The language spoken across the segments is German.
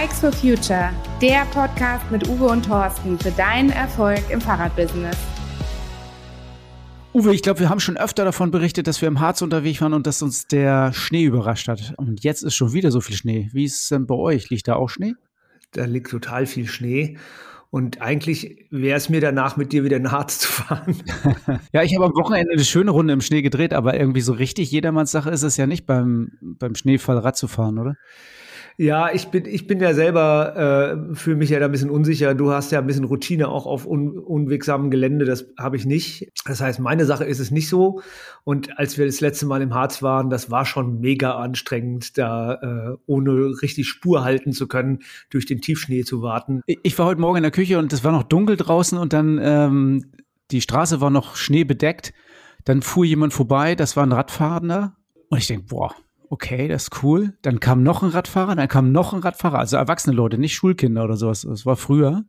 Bikes for Future, der Podcast mit Uwe und Thorsten für deinen Erfolg im Fahrradbusiness. Uwe, ich glaube, wir haben schon öfter davon berichtet, dass wir im Harz unterwegs waren und dass uns der Schnee überrascht hat. Und jetzt ist schon wieder so viel Schnee. Wie ist es denn bei euch? Liegt da auch Schnee? Da liegt total viel Schnee. Und eigentlich wäre es mir danach, mit dir wieder in Harz zu fahren. ja, ich habe am Wochenende eine schöne Runde im Schnee gedreht, aber irgendwie so richtig jedermanns Sache ist es ja nicht beim, beim Schneefall Rad zu fahren, oder? Ja, ich bin, ich bin ja selber, äh, fühle mich ja da ein bisschen unsicher. Du hast ja ein bisschen Routine auch auf un, unwegsamem Gelände, das habe ich nicht. Das heißt, meine Sache ist es nicht so. Und als wir das letzte Mal im Harz waren, das war schon mega anstrengend, da äh, ohne richtig Spur halten zu können, durch den Tiefschnee zu warten. Ich war heute Morgen in der Küche und es war noch dunkel draußen und dann ähm, die Straße war noch schneebedeckt. Dann fuhr jemand vorbei, das war ein Radfahrender. Und ich denke, boah, okay, das ist cool. Dann kam noch ein Radfahrer, dann kam noch ein Radfahrer, also erwachsene Leute, nicht Schulkinder oder sowas. Das war früher.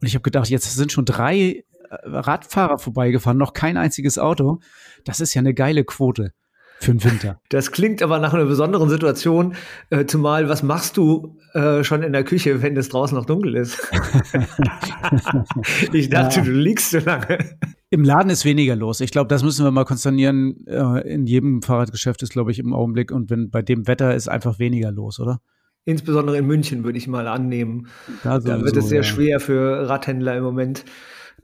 Und ich habe gedacht, jetzt sind schon drei äh, Radfahrer vorbeigefahren, noch kein einziges Auto. Das ist ja eine geile Quote für den Winter. Das klingt aber nach einer besonderen Situation. Äh, zumal, was machst du äh, schon in der Küche, wenn es draußen noch dunkel ist? ich dachte, ja. du liegst so lange. Im Laden ist weniger los. Ich glaube, das müssen wir mal konsternieren. Äh, in jedem Fahrradgeschäft ist, glaube ich, im Augenblick. Und wenn bei dem Wetter ist einfach weniger los, oder? Insbesondere in München würde ich mal annehmen. Da, da wird es sehr ja. schwer für Radhändler im Moment.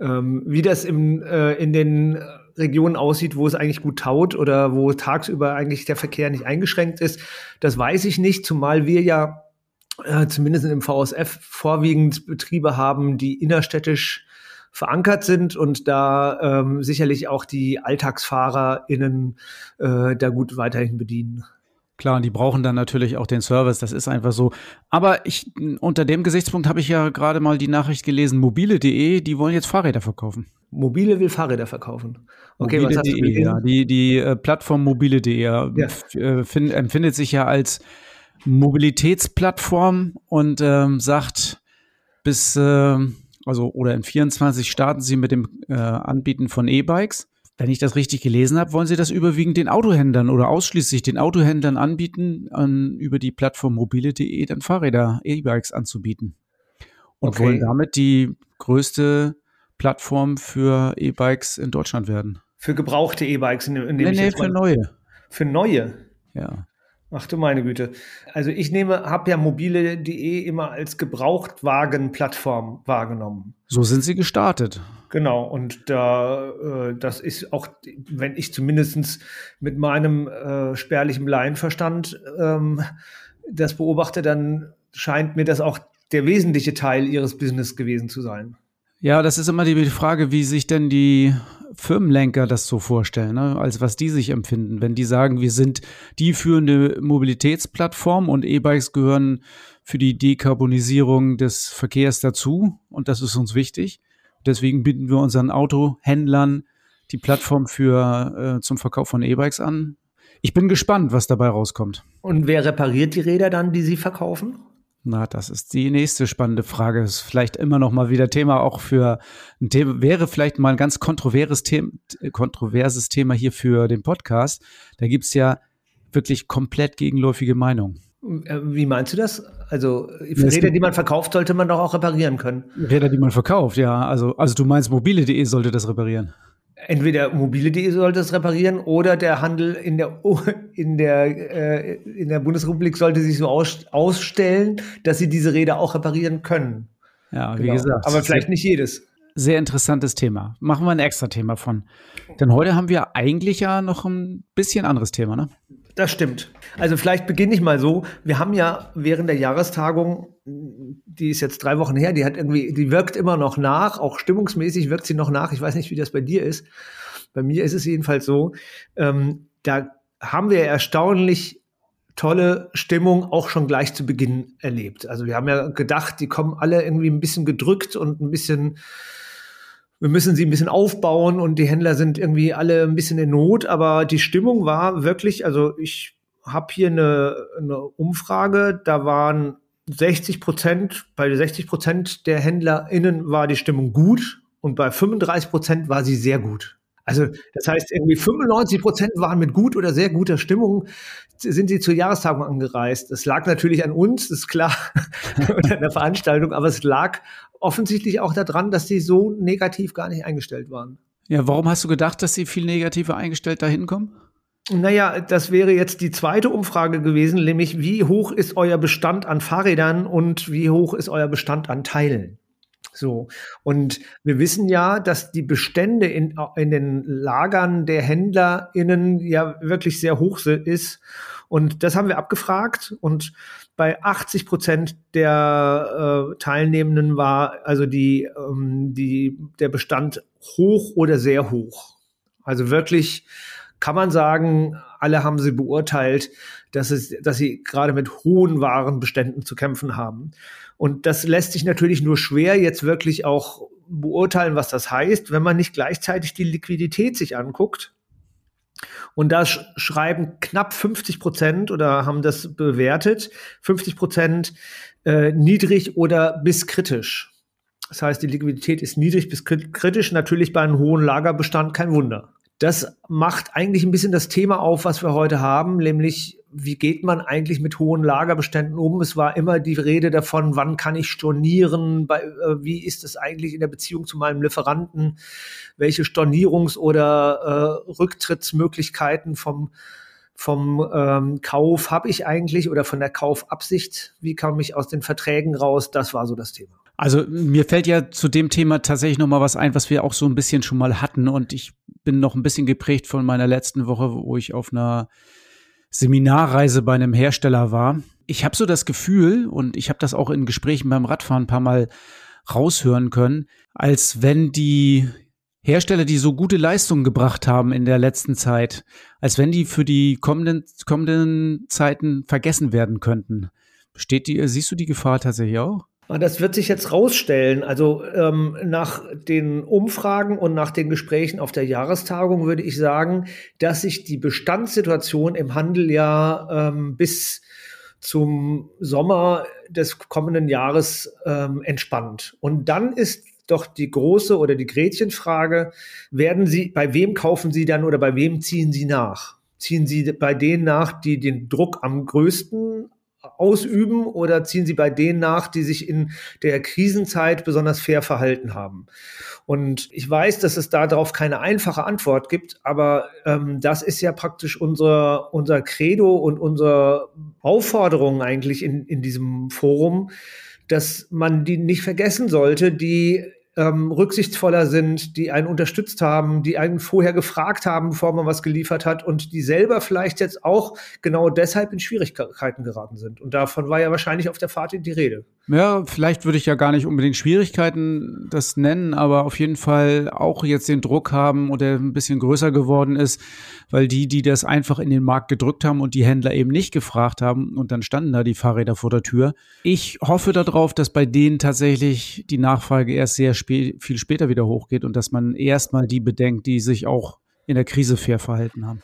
Ähm, wie das im, äh, in den Regionen aussieht, wo es eigentlich gut taut oder wo tagsüber eigentlich der Verkehr nicht eingeschränkt ist, das weiß ich nicht, zumal wir ja äh, zumindest im VSF vorwiegend Betriebe haben, die innerstädtisch verankert sind und da ähm, sicherlich auch die AlltagsfahrerInnen äh, da gut weiterhin bedienen. Klar, und die brauchen dann natürlich auch den Service, das ist einfach so. Aber ich, unter dem Gesichtspunkt habe ich ja gerade mal die Nachricht gelesen, mobile.de, die wollen jetzt Fahrräder verkaufen. Mobile will Fahrräder verkaufen. Okay, mobile. was hast du ja, die, die äh, Plattform mobile.de ja. äh, find, empfindet sich ja als Mobilitätsplattform und ähm, sagt bis, äh, also oder in 24 starten sie mit dem äh, Anbieten von E-Bikes. Wenn ich das richtig gelesen habe, wollen Sie das überwiegend den Autohändlern oder ausschließlich den Autohändlern anbieten, an, über die Plattform mobile.de dann Fahrräder, E-Bikes anzubieten. Und okay. wollen damit die größte Plattform für E-Bikes in Deutschland werden. Für gebrauchte E-Bikes? In, in nee, nee, für neue. Für neue? Ja. Ach du meine Güte. Also ich nehme, habe ja mobile.de immer als Gebrauchtwagen-Plattform wahrgenommen. So sind sie gestartet. Genau, und da äh, das ist auch, wenn ich zumindest mit meinem äh, spärlichen Laienverstand ähm, das beobachte, dann scheint mir das auch der wesentliche Teil ihres Business gewesen zu sein. Ja, das ist immer die Frage, wie sich denn die Firmenlenker das so vorstellen, ne? als was die sich empfinden. Wenn die sagen, wir sind die führende Mobilitätsplattform und E-Bikes gehören für die Dekarbonisierung des Verkehrs dazu und das ist uns wichtig. Deswegen bieten wir unseren Autohändlern die Plattform für äh, zum Verkauf von E-Bikes an. Ich bin gespannt, was dabei rauskommt. Und wer repariert die Räder dann, die Sie verkaufen? Na, das ist die nächste spannende Frage. Das ist vielleicht immer noch mal wieder Thema auch für ein Thema, wäre vielleicht mal ein ganz kontroverses Thema, kontroverses Thema hier für den Podcast. Da gibt's ja wirklich komplett gegenläufige Meinungen. Äh, wie meinst du das? Also Räder, die man verkauft, sollte man doch auch reparieren können. Räder, die man verkauft, ja. Also, also du meinst, mobile.de sollte das reparieren entweder mobile.de sollte es reparieren oder der Handel in der, in der, äh, in der Bundesrepublik sollte sich so aus, ausstellen, dass sie diese Räder auch reparieren können. Ja, wie genau. gesagt. Aber vielleicht nicht jedes. Sehr interessantes Thema. Machen wir ein extra Thema von. Denn heute haben wir eigentlich ja noch ein bisschen anderes Thema, ne? Das stimmt. Also vielleicht beginne ich mal so. Wir haben ja während der Jahrestagung, die ist jetzt drei Wochen her, die hat irgendwie, die wirkt immer noch nach, auch stimmungsmäßig wirkt sie noch nach. Ich weiß nicht, wie das bei dir ist. Bei mir ist es jedenfalls so. Ähm, da haben wir erstaunlich tolle Stimmung auch schon gleich zu Beginn erlebt. Also wir haben ja gedacht, die kommen alle irgendwie ein bisschen gedrückt und ein bisschen wir müssen sie ein bisschen aufbauen und die Händler sind irgendwie alle ein bisschen in Not, aber die Stimmung war wirklich, also ich habe hier eine, eine Umfrage, da waren 60 Prozent, bei 60 Prozent der HändlerInnen war die Stimmung gut und bei 35 Prozent war sie sehr gut. Also das heißt, irgendwie 95 Prozent waren mit gut oder sehr guter Stimmung, sind sie zur Jahrestagung angereist. Das lag natürlich an uns, ist klar, oder an der Veranstaltung, aber es lag offensichtlich auch daran, dass sie so negativ gar nicht eingestellt waren. Ja, warum hast du gedacht, dass sie viel negativer eingestellt dahin kommen? Naja, das wäre jetzt die zweite Umfrage gewesen, nämlich wie hoch ist euer Bestand an Fahrrädern und wie hoch ist euer Bestand an Teilen? So. Und wir wissen ja, dass die Bestände in, in den Lagern der HändlerInnen ja wirklich sehr hoch ist. Und das haben wir abgefragt und bei 80 Prozent der äh, Teilnehmenden war also die, ähm, die, der Bestand hoch oder sehr hoch. Also wirklich kann man sagen, alle haben sie beurteilt, dass, es, dass sie gerade mit hohen Warenbeständen zu kämpfen haben. Und das lässt sich natürlich nur schwer jetzt wirklich auch beurteilen, was das heißt, wenn man nicht gleichzeitig die Liquidität sich anguckt. Und da sch schreiben knapp 50 Prozent oder haben das bewertet, 50 Prozent äh, niedrig oder bis kritisch. Das heißt, die Liquidität ist niedrig bis kritisch, natürlich bei einem hohen Lagerbestand kein Wunder. Das macht eigentlich ein bisschen das Thema auf, was wir heute haben, nämlich wie geht man eigentlich mit hohen Lagerbeständen um? Es war immer die Rede davon, wann kann ich stornieren, bei, äh, wie ist es eigentlich in der Beziehung zu meinem Lieferanten, welche Stornierungs- oder äh, Rücktrittsmöglichkeiten vom vom ähm, Kauf habe ich eigentlich oder von der Kaufabsicht, wie komme ich aus den Verträgen raus? Das war so das Thema. Also mir fällt ja zu dem Thema tatsächlich noch mal was ein, was wir auch so ein bisschen schon mal hatten und ich bin noch ein bisschen geprägt von meiner letzten Woche, wo ich auf einer Seminarreise bei einem Hersteller war. Ich habe so das Gefühl, und ich habe das auch in Gesprächen beim Radfahren ein paar Mal raushören können, als wenn die Hersteller, die so gute Leistungen gebracht haben in der letzten Zeit, als wenn die für die kommenden, kommenden Zeiten vergessen werden könnten. Besteht die, siehst du die Gefahr tatsächlich auch? Ah, das wird sich jetzt rausstellen. Also ähm, nach den Umfragen und nach den Gesprächen auf der Jahrestagung würde ich sagen, dass sich die Bestandssituation im Handel ja ähm, bis zum Sommer des kommenden Jahres ähm, entspannt. Und dann ist doch die große oder die Gretchenfrage, werden Sie, bei wem kaufen Sie dann oder bei wem ziehen Sie nach? Ziehen Sie bei denen nach, die den Druck am größten ausüben oder ziehen Sie bei denen nach, die sich in der Krisenzeit besonders fair verhalten haben? Und ich weiß, dass es darauf keine einfache Antwort gibt, aber ähm, das ist ja praktisch unser, unser Credo und unsere Aufforderung eigentlich in, in diesem Forum, dass man die nicht vergessen sollte, die ähm, rücksichtsvoller sind, die einen unterstützt haben, die einen vorher gefragt haben, bevor man was geliefert hat und die selber vielleicht jetzt auch genau deshalb in Schwierigkeiten geraten sind. Und davon war ja wahrscheinlich auf der Fahrt die Rede. Ja, vielleicht würde ich ja gar nicht unbedingt Schwierigkeiten das nennen, aber auf jeden Fall auch jetzt den Druck haben oder ein bisschen größer geworden ist, weil die, die das einfach in den Markt gedrückt haben und die Händler eben nicht gefragt haben und dann standen da die Fahrräder vor der Tür. Ich hoffe darauf, dass bei denen tatsächlich die Nachfrage erst sehr spä viel später wieder hochgeht und dass man erstmal die bedenkt, die sich auch in der Krise fair verhalten haben.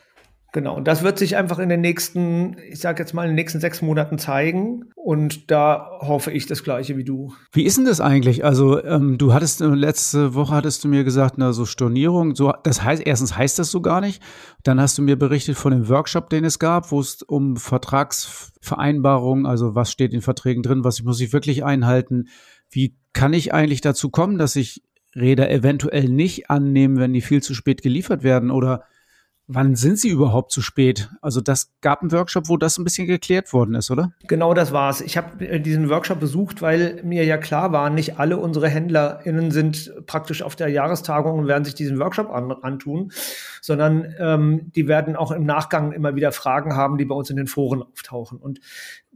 Genau, und das wird sich einfach in den nächsten, ich sage jetzt mal, in den nächsten sechs Monaten zeigen. Und da hoffe ich das Gleiche wie du. Wie ist denn das eigentlich? Also, ähm, du hattest äh, letzte Woche hattest du mir gesagt, na, so Stornierung, so, das heißt, erstens heißt das so gar nicht. Dann hast du mir berichtet von dem Workshop, den es gab, wo es um Vertragsvereinbarungen, also was steht in Verträgen drin, was muss ich wirklich einhalten. Wie kann ich eigentlich dazu kommen, dass ich Räder eventuell nicht annehmen, wenn die viel zu spät geliefert werden? Oder Wann sind Sie überhaupt zu spät? Also das gab einen Workshop, wo das ein bisschen geklärt worden ist, oder? Genau das war's. Ich habe äh, diesen Workshop besucht, weil mir ja klar war, nicht alle unsere HändlerInnen sind praktisch auf der Jahrestagung und werden sich diesen Workshop an, antun, sondern ähm, die werden auch im Nachgang immer wieder Fragen haben, die bei uns in den Foren auftauchen. Und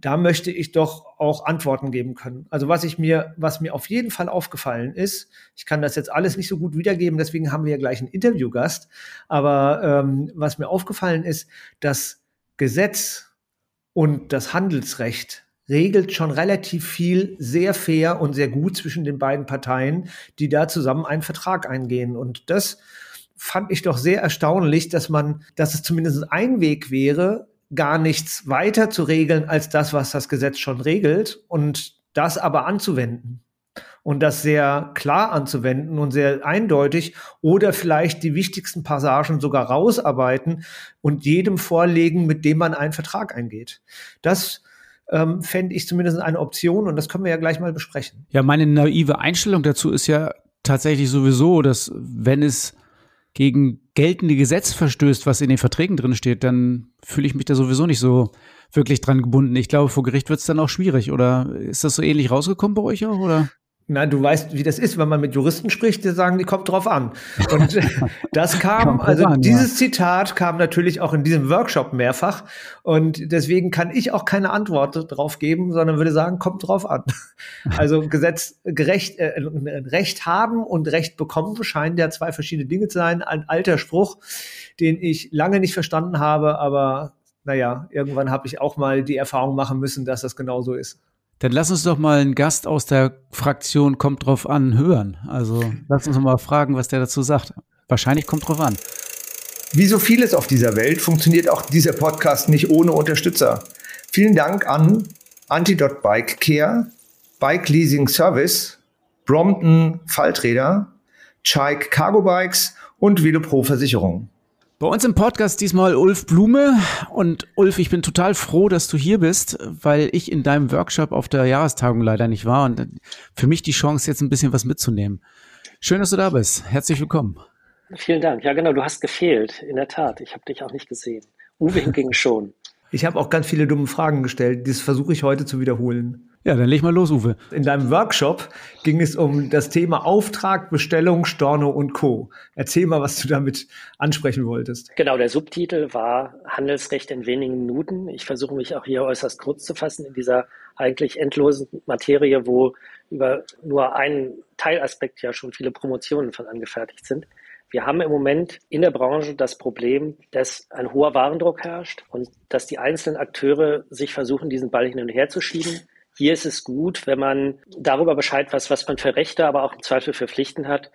da möchte ich doch auch Antworten geben können. Also was ich mir, was mir auf jeden Fall aufgefallen ist, ich kann das jetzt alles nicht so gut wiedergeben, deswegen haben wir ja gleich einen Interviewgast, aber ähm, was mir aufgefallen ist, das Gesetz und das Handelsrecht regelt schon relativ viel sehr fair und sehr gut zwischen den beiden Parteien, die da zusammen einen Vertrag eingehen. Und das fand ich doch sehr erstaunlich, dass man, dass es zumindest ein Weg wäre, gar nichts weiter zu regeln als das, was das Gesetz schon regelt und das aber anzuwenden. Und das sehr klar anzuwenden und sehr eindeutig oder vielleicht die wichtigsten Passagen sogar rausarbeiten und jedem vorlegen, mit dem man einen Vertrag eingeht. Das ähm, fände ich zumindest eine Option und das können wir ja gleich mal besprechen. Ja, meine naive Einstellung dazu ist ja tatsächlich sowieso, dass wenn es gegen geltende Gesetz verstößt, was in den Verträgen drin steht, dann fühle ich mich da sowieso nicht so wirklich dran gebunden. Ich glaube, vor Gericht wird es dann auch schwierig. Oder ist das so ähnlich rausgekommen bei euch auch? Oder? Na, du weißt, wie das ist, wenn man mit Juristen spricht, die sagen, die kommt drauf an. Und das kam, also an, dieses ja. Zitat kam natürlich auch in diesem Workshop mehrfach. Und deswegen kann ich auch keine Antwort drauf geben, sondern würde sagen, kommt drauf an. Also Gesetz, gerecht, äh, Recht haben und Recht bekommen scheinen ja zwei verschiedene Dinge zu sein. Ein alter Spruch, den ich lange nicht verstanden habe, aber naja, irgendwann habe ich auch mal die Erfahrung machen müssen, dass das genau so ist. Dann lass uns doch mal einen Gast aus der Fraktion kommt drauf an hören. Also lass uns mal fragen, was der dazu sagt. Wahrscheinlich kommt drauf an. Wie so vieles auf dieser Welt funktioniert auch dieser Podcast nicht ohne Unterstützer. Vielen Dank an Antidot Bike Care, Bike Leasing Service, Brompton Falträder, Chike Cargo Bikes und Velopro Versicherung. Bei uns im Podcast diesmal Ulf Blume. Und Ulf, ich bin total froh, dass du hier bist, weil ich in deinem Workshop auf der Jahrestagung leider nicht war und für mich die Chance, jetzt ein bisschen was mitzunehmen. Schön, dass du da bist. Herzlich willkommen. Vielen Dank. Ja, genau, du hast gefehlt, in der Tat. Ich habe dich auch nicht gesehen. Uwe hingegen schon. Ich habe auch ganz viele dumme Fragen gestellt. Das versuche ich heute zu wiederholen. Ja, dann leg mal los, Uwe. In deinem Workshop ging es um das Thema Auftrag, Bestellung, Storno und Co. Erzähl mal, was du damit ansprechen wolltest. Genau, der Subtitel war Handelsrecht in wenigen Minuten. Ich versuche mich auch hier äußerst kurz zu fassen in dieser eigentlich endlosen Materie, wo über nur einen Teilaspekt ja schon viele Promotionen von angefertigt sind. Wir haben im Moment in der Branche das Problem, dass ein hoher Warendruck herrscht und dass die einzelnen Akteure sich versuchen, diesen Ball hin und her zu schieben hier ist es gut, wenn man darüber Bescheid weiß, was man für Rechte, aber auch im Zweifel für Pflichten hat.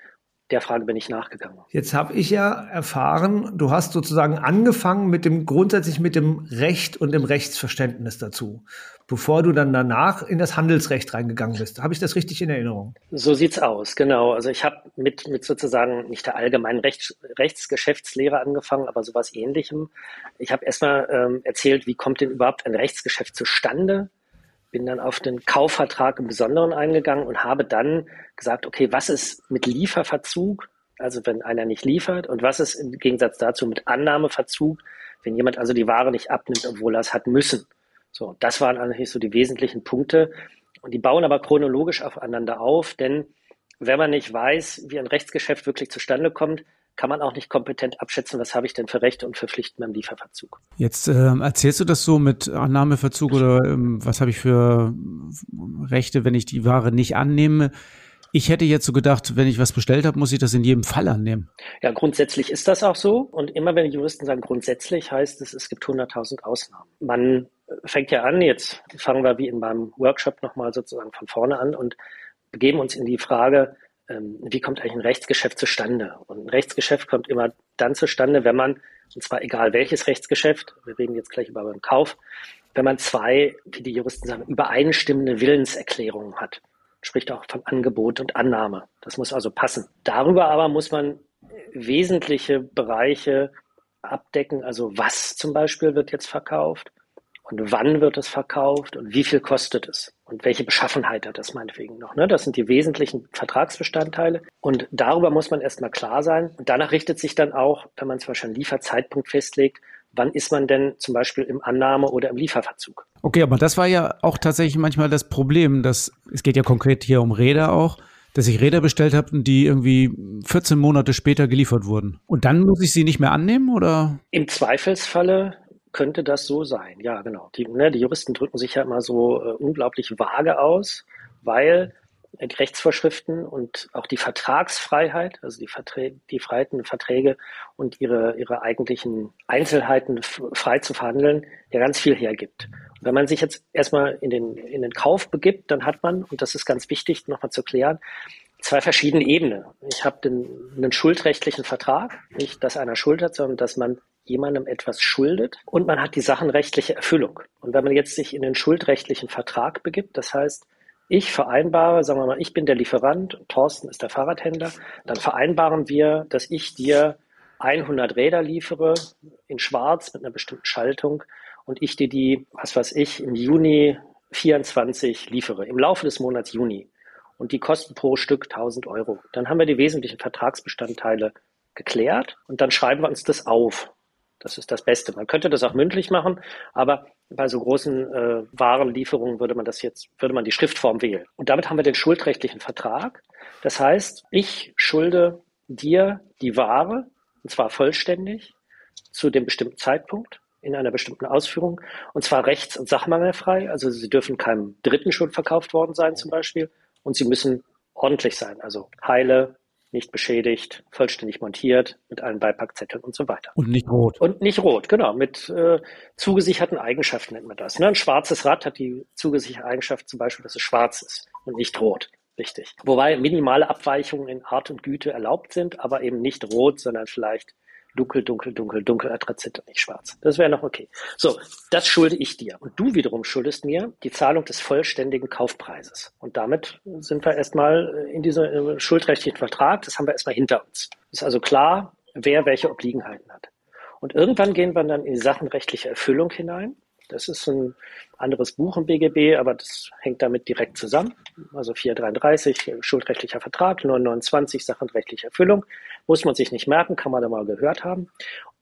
Der Frage bin ich nachgegangen. Jetzt habe ich ja erfahren, du hast sozusagen angefangen mit dem grundsätzlich mit dem Recht und dem Rechtsverständnis dazu, bevor du dann danach in das Handelsrecht reingegangen bist. Habe ich das richtig in Erinnerung? So sieht's aus, genau. Also ich habe mit mit sozusagen nicht der allgemeinen Rechts, Rechtsgeschäftslehre angefangen, aber sowas Ähnlichem. Ich habe erstmal ähm, erzählt, wie kommt denn überhaupt ein Rechtsgeschäft zustande? Bin dann auf den Kaufvertrag im Besonderen eingegangen und habe dann gesagt, okay, was ist mit Lieferverzug, also wenn einer nicht liefert, und was ist im Gegensatz dazu mit Annahmeverzug, wenn jemand also die Ware nicht abnimmt, obwohl er es hat müssen. So, das waren eigentlich so die wesentlichen Punkte. Und die bauen aber chronologisch aufeinander auf, denn wenn man nicht weiß, wie ein Rechtsgeschäft wirklich zustande kommt, kann man auch nicht kompetent abschätzen, was habe ich denn für Rechte und für Pflichten beim Lieferverzug. Jetzt äh, erzählst du das so mit Annahmeverzug oder ähm, was habe ich für Rechte, wenn ich die Ware nicht annehme? Ich hätte jetzt so gedacht, wenn ich was bestellt habe, muss ich das in jedem Fall annehmen. Ja, grundsätzlich ist das auch so. Und immer wenn Juristen sagen grundsätzlich, heißt es, es gibt 100.000 Ausnahmen. Man fängt ja an, jetzt fangen wir wie in meinem Workshop nochmal sozusagen von vorne an und begeben uns in die Frage, ähm, wie kommt eigentlich ein Rechtsgeschäft zustande? Und ein Rechtsgeschäft kommt immer dann zustande, wenn man, und zwar egal welches Rechtsgeschäft, wir reden jetzt gleich über beim Kauf, wenn man zwei, wie die Juristen sagen, übereinstimmende Willenserklärungen hat. Spricht auch von Angebot und Annahme. Das muss also passen. Darüber aber muss man wesentliche Bereiche abdecken. Also was zum Beispiel wird jetzt verkauft? Und wann wird es verkauft und wie viel kostet es und welche Beschaffenheit hat es meinetwegen noch. Ne? Das sind die wesentlichen Vertragsbestandteile und darüber muss man erstmal klar sein und danach richtet sich dann auch, wenn man zum Beispiel einen Lieferzeitpunkt festlegt, wann ist man denn zum Beispiel im Annahme- oder im Lieferverzug. Okay, aber das war ja auch tatsächlich manchmal das Problem, dass es geht ja konkret hier um Räder auch dass ich Räder bestellt habe und die irgendwie 14 Monate später geliefert wurden. Und dann muss ich sie nicht mehr annehmen oder? Im Zweifelsfalle könnte das so sein. Ja, genau. Die, ne, die Juristen drücken sich ja immer so äh, unglaublich vage aus, weil die Rechtsvorschriften und auch die Vertragsfreiheit, also die, Verträge, die Freiheiten, Verträge und ihre, ihre eigentlichen Einzelheiten frei zu verhandeln, ja ganz viel hergibt. Und wenn man sich jetzt erstmal in den, in den Kauf begibt, dann hat man, und das ist ganz wichtig nochmal zu klären, zwei verschiedene Ebenen. Ich habe einen schuldrechtlichen Vertrag, nicht, dass einer Schuld hat, sondern dass man jemandem etwas schuldet und man hat die sachenrechtliche Erfüllung. Und wenn man jetzt sich in den schuldrechtlichen Vertrag begibt, das heißt, Ich vereinbare, sagen wir mal, ich bin der Lieferant, Thorsten ist der Fahrradhändler, dann vereinbaren wir, dass ich dir 100 Räder liefere in schwarz mit einer bestimmten Schaltung und ich dir die, was weiß ich, im Juni 24 liefere, im Laufe des Monats Juni. Und die kosten pro Stück 1000 Euro. Dann haben wir die wesentlichen Vertragsbestandteile geklärt und dann schreiben wir uns das auf. Das ist das Beste. Man könnte das auch mündlich machen, aber bei so großen äh, Warenlieferungen würde man das jetzt, würde man die Schriftform wählen. Und damit haben wir den schuldrechtlichen Vertrag. Das heißt, ich schulde dir die Ware, und zwar vollständig, zu dem bestimmten Zeitpunkt in einer bestimmten Ausführung, und zwar rechts- und sachmangelfrei. Also sie dürfen keinem Dritten schon verkauft worden sein zum Beispiel, und sie müssen ordentlich sein, also heile, nicht beschädigt, vollständig montiert, mit allen Beipackzetteln und so weiter. Und nicht rot. Und nicht rot, genau, mit äh, zugesicherten Eigenschaften nennt man das. Ne? Ein schwarzes Rad hat die zugesicherte Eigenschaft zum Beispiel, dass es schwarz ist und nicht rot. Richtig. Wobei minimale Abweichungen in Art und Güte erlaubt sind, aber eben nicht rot, sondern vielleicht dunkel, dunkel, dunkel, dunkel, Atrazit und nicht schwarz. Das wäre noch okay. So, das schulde ich dir. Und du wiederum schuldest mir die Zahlung des vollständigen Kaufpreises. Und damit sind wir erstmal in diesem äh, schuldrechtlichen Vertrag, das haben wir erstmal hinter uns. Ist also klar, wer welche Obliegenheiten hat. Und irgendwann gehen wir dann in die sachenrechtliche Erfüllung hinein. Das ist ein anderes Buch im BGB, aber das hängt damit direkt zusammen. Also 433, schuldrechtlicher Vertrag, 929, sachenrechtliche Erfüllung. Muss man sich nicht merken, kann man da mal gehört haben.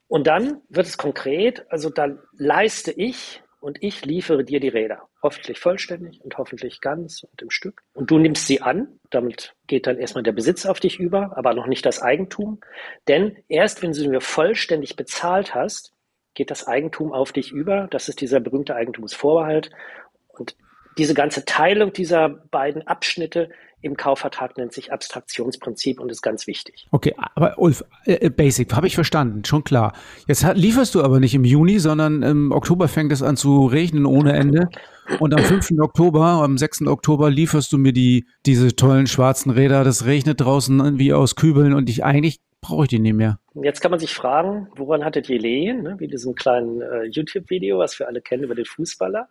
Und dann wird es konkret, also dann leiste ich und ich liefere dir die Räder. Hoffentlich vollständig und hoffentlich ganz und im Stück. Und du nimmst sie an. Damit geht dann erstmal der Besitz auf dich über, aber noch nicht das Eigentum. Denn erst wenn du sie mir vollständig bezahlt hast, geht das Eigentum auf dich über. Das ist dieser berühmte Eigentumsvorbehalt. Und diese ganze Teilung dieser beiden Abschnitte im Kaufvertrag nennt sich Abstraktionsprinzip und ist ganz wichtig. Okay, aber Ulf, äh, äh Basic, habe ich verstanden, schon klar. Jetzt hat, lieferst du aber nicht im Juni, sondern im Oktober fängt es an zu regnen ohne Ende. Und am 5. Oktober, am 6. Oktober lieferst du mir die, diese tollen schwarzen Räder. Das regnet draußen wie aus Kübeln und ich eigentlich brauche ich die nicht mehr. Jetzt kann man sich fragen, woran hattet ihr Lehen, ne? wie diesem kleinen äh, YouTube-Video, was wir alle kennen über den Fußballer.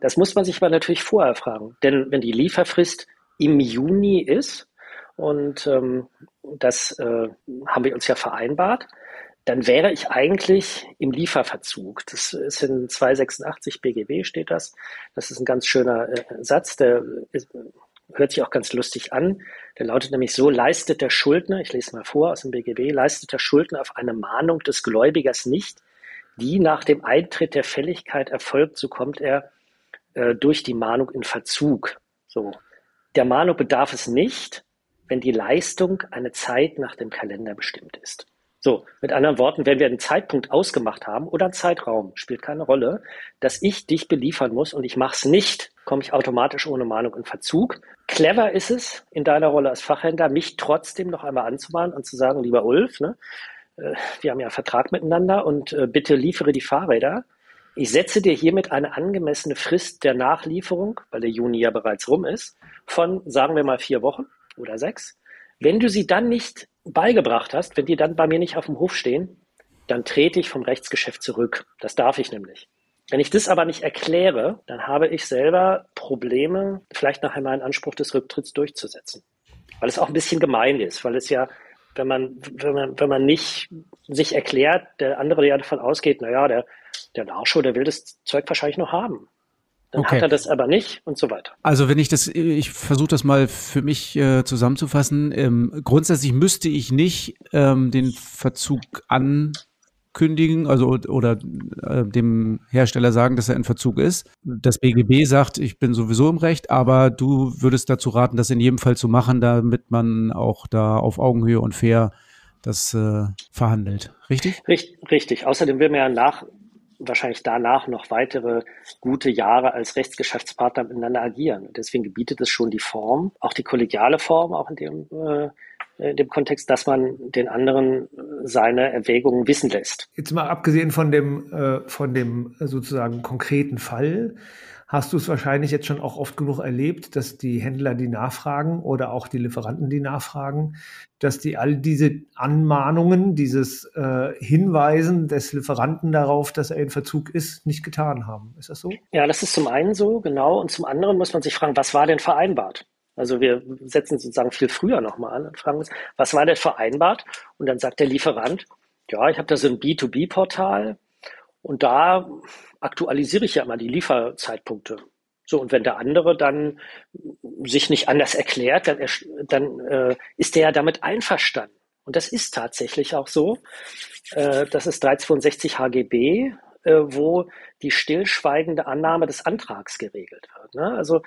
Das muss man sich aber natürlich vorher fragen. Denn wenn die Lieferfrist im Juni ist, und ähm, das äh, haben wir uns ja vereinbart, dann wäre ich eigentlich im Lieferverzug. Das ist in 286 BGB steht das. Das ist ein ganz schöner äh, Satz, der ist, hört sich auch ganz lustig an. Der lautet nämlich so, leistet der Schuldner, ich lese mal vor aus dem BGB, leistet der Schuldner auf eine Mahnung des Gläubigers nicht, die nach dem Eintritt der Fälligkeit erfolgt, so kommt er äh, durch die Mahnung in Verzug. So. Der Mahnung bedarf es nicht, wenn die Leistung eine Zeit nach dem Kalender bestimmt ist. So, mit anderen Worten, wenn wir einen Zeitpunkt ausgemacht haben oder einen Zeitraum, spielt keine Rolle, dass ich dich beliefern muss und ich mache es nicht, komme ich automatisch ohne Mahnung in Verzug. Clever ist es, in deiner Rolle als Fachhändler, mich trotzdem noch einmal anzumahnen und zu sagen, lieber Ulf, ne, äh, wir haben ja einen Vertrag miteinander und äh, bitte liefere die Fahrräder. Ich setze dir hiermit eine angemessene Frist der Nachlieferung, weil der Juni ja bereits rum ist, von, sagen wir mal, vier Wochen oder sechs. Wenn du sie dann nicht beigebracht hast, wenn die dann bei mir nicht auf dem Hof stehen, dann trete ich vom Rechtsgeschäft zurück. Das darf ich nämlich. Wenn ich das aber nicht erkläre, dann habe ich selber Probleme, vielleicht nachher meinen Anspruch des Rücktritts durchzusetzen. Weil es auch ein bisschen gemein ist, weil es ja, wenn man, wenn man, wenn man nicht sich erklärt, der andere, der davon ausgeht, naja, der, der Nachschau, der will das Zeug wahrscheinlich noch haben. Dann okay. hat er das aber nicht und so weiter. Also wenn ich das, ich versuche das mal für mich äh, zusammenzufassen. Ähm, grundsätzlich müsste ich nicht ähm, den Verzug ankündigen, also oder äh, dem Hersteller sagen, dass er in Verzug ist. Das BGB sagt, ich bin sowieso im Recht, aber du würdest dazu raten, das in jedem Fall zu machen, damit man auch da auf Augenhöhe und fair das äh, verhandelt. Richtig? Richtig, richtig. Außerdem will man ja nach, wahrscheinlich danach noch weitere gute Jahre als Rechtsgeschäftspartner miteinander agieren. Deswegen gebietet es schon die Form, auch die kollegiale Form, auch in dem, äh, in dem Kontext, dass man den anderen seine Erwägungen wissen lässt. Jetzt mal abgesehen von dem, äh, von dem sozusagen konkreten Fall, hast du es wahrscheinlich jetzt schon auch oft genug erlebt, dass die Händler, die nachfragen oder auch die Lieferanten, die nachfragen, dass die all diese Anmahnungen, dieses äh, Hinweisen des Lieferanten darauf, dass er in Verzug ist, nicht getan haben. Ist das so? Ja, das ist zum einen so, genau. Und zum anderen muss man sich fragen, was war denn vereinbart? Also wir setzen sozusagen viel früher nochmal an und fragen uns, was war denn vereinbart? Und dann sagt der Lieferant, ja, ich habe da so ein B2B-Portal und da aktualisiere ich ja immer die Lieferzeitpunkte. So, und wenn der andere dann sich nicht anders erklärt, dann, dann äh, ist der ja damit einverstanden. Und das ist tatsächlich auch so. Äh, das ist 362 HGB, äh, wo die stillschweigende Annahme des Antrags geregelt wird. Ne? Also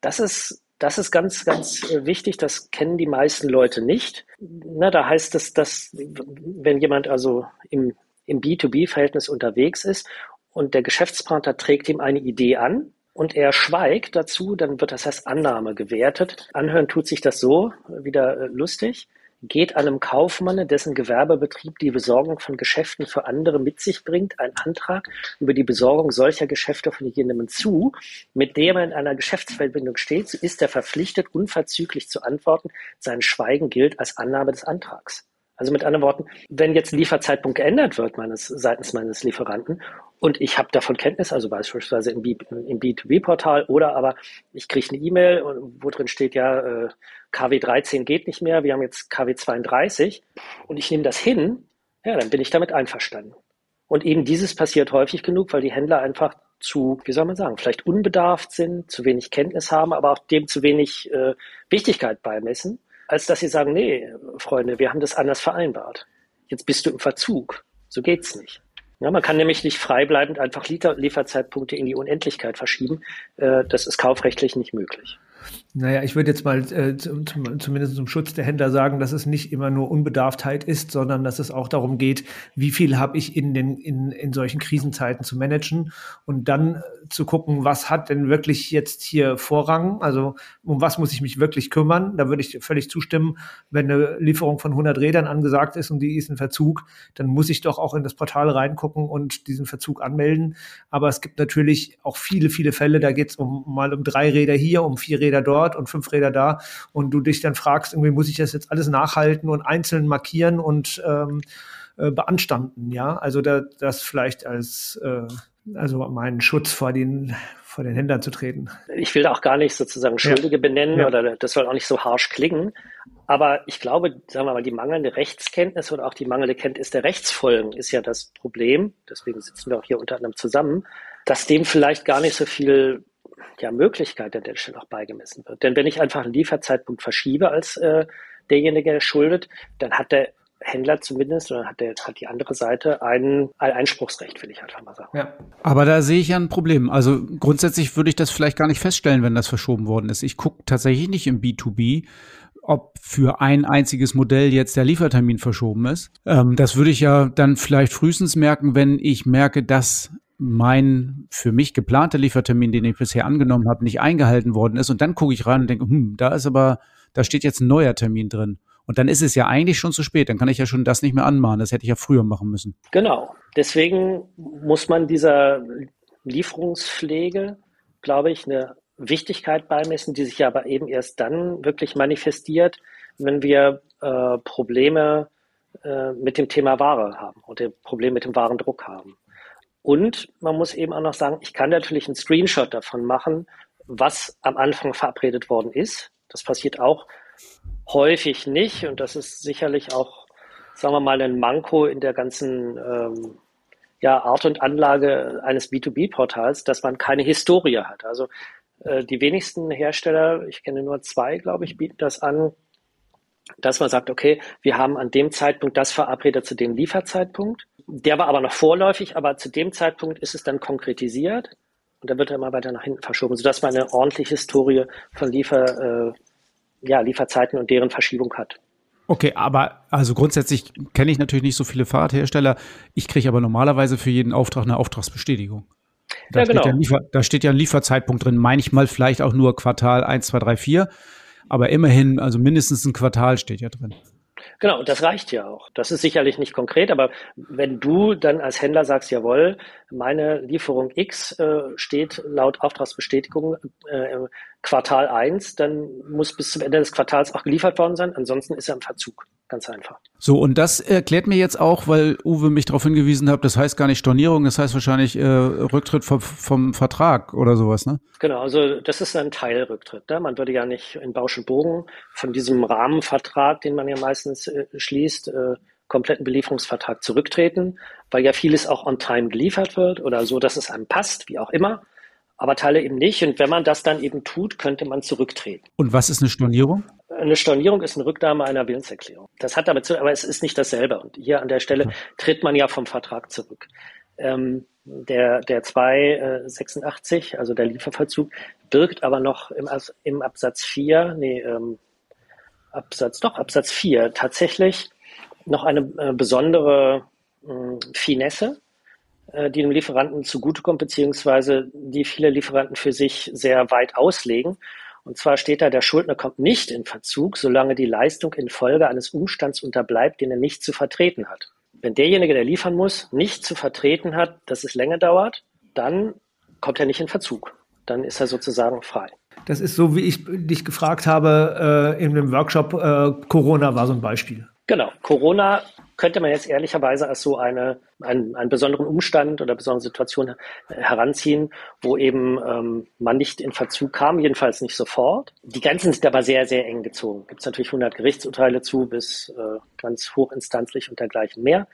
das ist das ist ganz, ganz äh, wichtig. Das kennen die meisten Leute nicht. Na, da heißt es, dass wenn jemand also im, im B2B-Verhältnis unterwegs ist und der Geschäftspartner trägt ihm eine Idee an und er schweigt dazu, dann wird das als Annahme gewertet. Anhören tut sich das so, wieder äh, lustig geht einem Kaufmann, dessen Gewerbebetrieb die Besorgung von Geschäften für andere mit sich bringt, ein Antrag über die Besorgung solcher Geschäfte von jemandem zu, mit dem er in einer Geschäftsverbindung steht, so ist er verpflichtet, unverzüglich zu antworten. Sein Schweigen gilt als Annahme des Antrags. Also mit anderen Worten, wenn jetzt Lieferzeitpunkt geändert wird meines, seitens meines Lieferanten und ich habe davon Kenntnis, also beispielsweise im, B, im B2B-Portal oder aber ich kriege eine E-Mail, wo drin steht ja, äh, KW 13 geht nicht mehr, wir haben jetzt KW 32 und ich nehme das hin, ja, dann bin ich damit einverstanden. Und eben dieses passiert häufig genug, weil die Händler einfach zu, wie soll man sagen, vielleicht unbedarft sind, zu wenig Kenntnis haben, aber auch dem zu wenig äh, Wichtigkeit beimessen als dass sie sagen, nee, Freunde, wir haben das anders vereinbart. Jetzt bist du im Verzug. So geht's nicht. Ja, man kann nämlich nicht freibleibend einfach Lieferzeitpunkte in die Unendlichkeit verschieben. Äh, das ist kaufrechtlich nicht möglich. Naja, ich würde jetzt mal äh, zum, zumindest zum Schutz der Händler sagen, dass es nicht immer nur Unbedarftheit ist, sondern dass es auch darum geht, wie viel habe ich in, den, in, in solchen Krisenzeiten zu managen und dann äh, zu gucken, was hat denn wirklich jetzt hier Vorrang, also um was muss ich mich wirklich kümmern. Da würde ich völlig zustimmen, wenn eine Lieferung von 100 Rädern angesagt ist und die ist in Verzug, dann muss ich doch auch in das Portal reingucken und diesen Verzug anmelden. Aber es gibt natürlich auch viele, viele Fälle, da geht es um mal um drei Räder hier, um vier Räder dort dort und fünf Räder da und du dich dann fragst, irgendwie muss ich das jetzt alles nachhalten und einzeln markieren und ähm, äh, beanstanden, ja. Also da, das vielleicht als äh, also meinen Schutz vor den vor den Händlern zu treten. Ich will auch gar nicht sozusagen Schuldige ja. benennen ja. oder das soll auch nicht so harsch klingen. Aber ich glaube, sagen wir mal, die mangelnde Rechtskenntnis oder auch die mangelnde Kenntnis der Rechtsfolgen ist ja das Problem. Deswegen sitzen wir auch hier unter anderem zusammen, dass dem vielleicht gar nicht so viel ja, Möglichkeit an der Stelle auch beigemessen wird. Denn wenn ich einfach einen Lieferzeitpunkt verschiebe als äh, derjenige, der schuldet, dann hat der Händler zumindest oder hat, der, hat die andere Seite ein, ein Einspruchsrecht, will ich einfach mal sagen. Ja. Aber da sehe ich ja ein Problem. Also grundsätzlich würde ich das vielleicht gar nicht feststellen, wenn das verschoben worden ist. Ich gucke tatsächlich nicht im B2B, ob für ein einziges Modell jetzt der Liefertermin verschoben ist. Ähm, das würde ich ja dann vielleicht frühestens merken, wenn ich merke, dass mein für mich geplanter Liefertermin, den ich bisher angenommen habe, nicht eingehalten worden ist. Und dann gucke ich rein und denke, hm, da ist aber, da steht jetzt ein neuer Termin drin. Und dann ist es ja eigentlich schon zu spät. Dann kann ich ja schon das nicht mehr anmahnen. Das hätte ich ja früher machen müssen. Genau. Deswegen muss man dieser Lieferungspflege, glaube ich, eine Wichtigkeit beimessen, die sich aber eben erst dann wirklich manifestiert, wenn wir äh, Probleme äh, mit dem Thema Ware haben oder Probleme mit dem Warendruck haben. Und man muss eben auch noch sagen, ich kann natürlich einen Screenshot davon machen, was am Anfang verabredet worden ist. Das passiert auch häufig nicht und das ist sicherlich auch, sagen wir mal, ein Manko in der ganzen ähm, ja, Art und Anlage eines B2B-Portals, dass man keine Historie hat. Also äh, die wenigsten Hersteller, ich kenne nur zwei, glaube ich, bieten das an, dass man sagt, okay, wir haben an dem Zeitpunkt das verabredet zu dem Lieferzeitpunkt. Der war aber noch vorläufig, aber zu dem Zeitpunkt ist es dann konkretisiert und dann wird er immer weiter nach hinten verschoben, sodass man eine ordentliche Historie von Liefer, äh, ja, Lieferzeiten und deren Verschiebung hat. Okay, aber also grundsätzlich kenne ich natürlich nicht so viele Fahrradhersteller. Ich kriege aber normalerweise für jeden Auftrag eine Auftragsbestätigung. Da, ja, genau. steht ja Liefer, da steht ja ein Lieferzeitpunkt drin, manchmal vielleicht auch nur Quartal 1, 2, 3, 4. Aber immerhin, also mindestens ein Quartal steht ja drin. Genau, das reicht ja auch. Das ist sicherlich nicht konkret, aber wenn du dann als Händler sagst, jawohl, meine Lieferung X äh, steht laut Auftragsbestätigung äh, Quartal 1, dann muss bis zum Ende des Quartals auch geliefert worden sein, ansonsten ist er im Verzug. Ganz einfach. So, und das erklärt mir jetzt auch, weil Uwe mich darauf hingewiesen hat, das heißt gar nicht Stornierung, das heißt wahrscheinlich äh, Rücktritt vom, vom, Vertrag oder sowas, ne? Genau, also das ist ein Teilrücktritt. Ne? Man würde ja nicht in Bausch und Bogen von diesem Rahmenvertrag, den man ja meistens äh, schließt, äh, kompletten Belieferungsvertrag zurücktreten, weil ja vieles auch on time geliefert wird oder so, dass es einem passt, wie auch immer aber Teile eben nicht. Und wenn man das dann eben tut, könnte man zurücktreten. Und was ist eine Stornierung? Eine Stornierung ist eine Rücknahme einer Willenserklärung. Das hat damit zu, aber es ist nicht dasselbe. Und hier an der Stelle tritt man ja vom Vertrag zurück. Ähm, der, der 286, also der Liefervollzug, birgt aber noch im, im Absatz 4, nee, ähm, Absatz, doch, Absatz 4 tatsächlich noch eine äh, besondere äh, Finesse, äh, die dem Lieferanten zugutekommt, beziehungsweise die viele Lieferanten für sich sehr weit auslegen. Und zwar steht da, der Schuldner kommt nicht in Verzug, solange die Leistung infolge eines Umstands unterbleibt, den er nicht zu vertreten hat. Wenn derjenige, der liefern muss, nicht zu vertreten hat, dass es länger dauert, dann kommt er nicht in Verzug. Dann ist er sozusagen frei. Das ist so, wie ich dich gefragt habe äh, in einem Workshop. Äh, Corona war so ein Beispiel. Genau. Corona könnte man jetzt ehrlicherweise als so eine, einen, einen besonderen Umstand oder besondere Situation heranziehen, wo eben ähm, man nicht in Verzug kam, jedenfalls nicht sofort. Die Grenzen sind aber sehr, sehr eng gezogen. Gibt es natürlich 100 Gerichtsurteile zu bis äh, ganz hochinstanzlich und dergleichen mehr.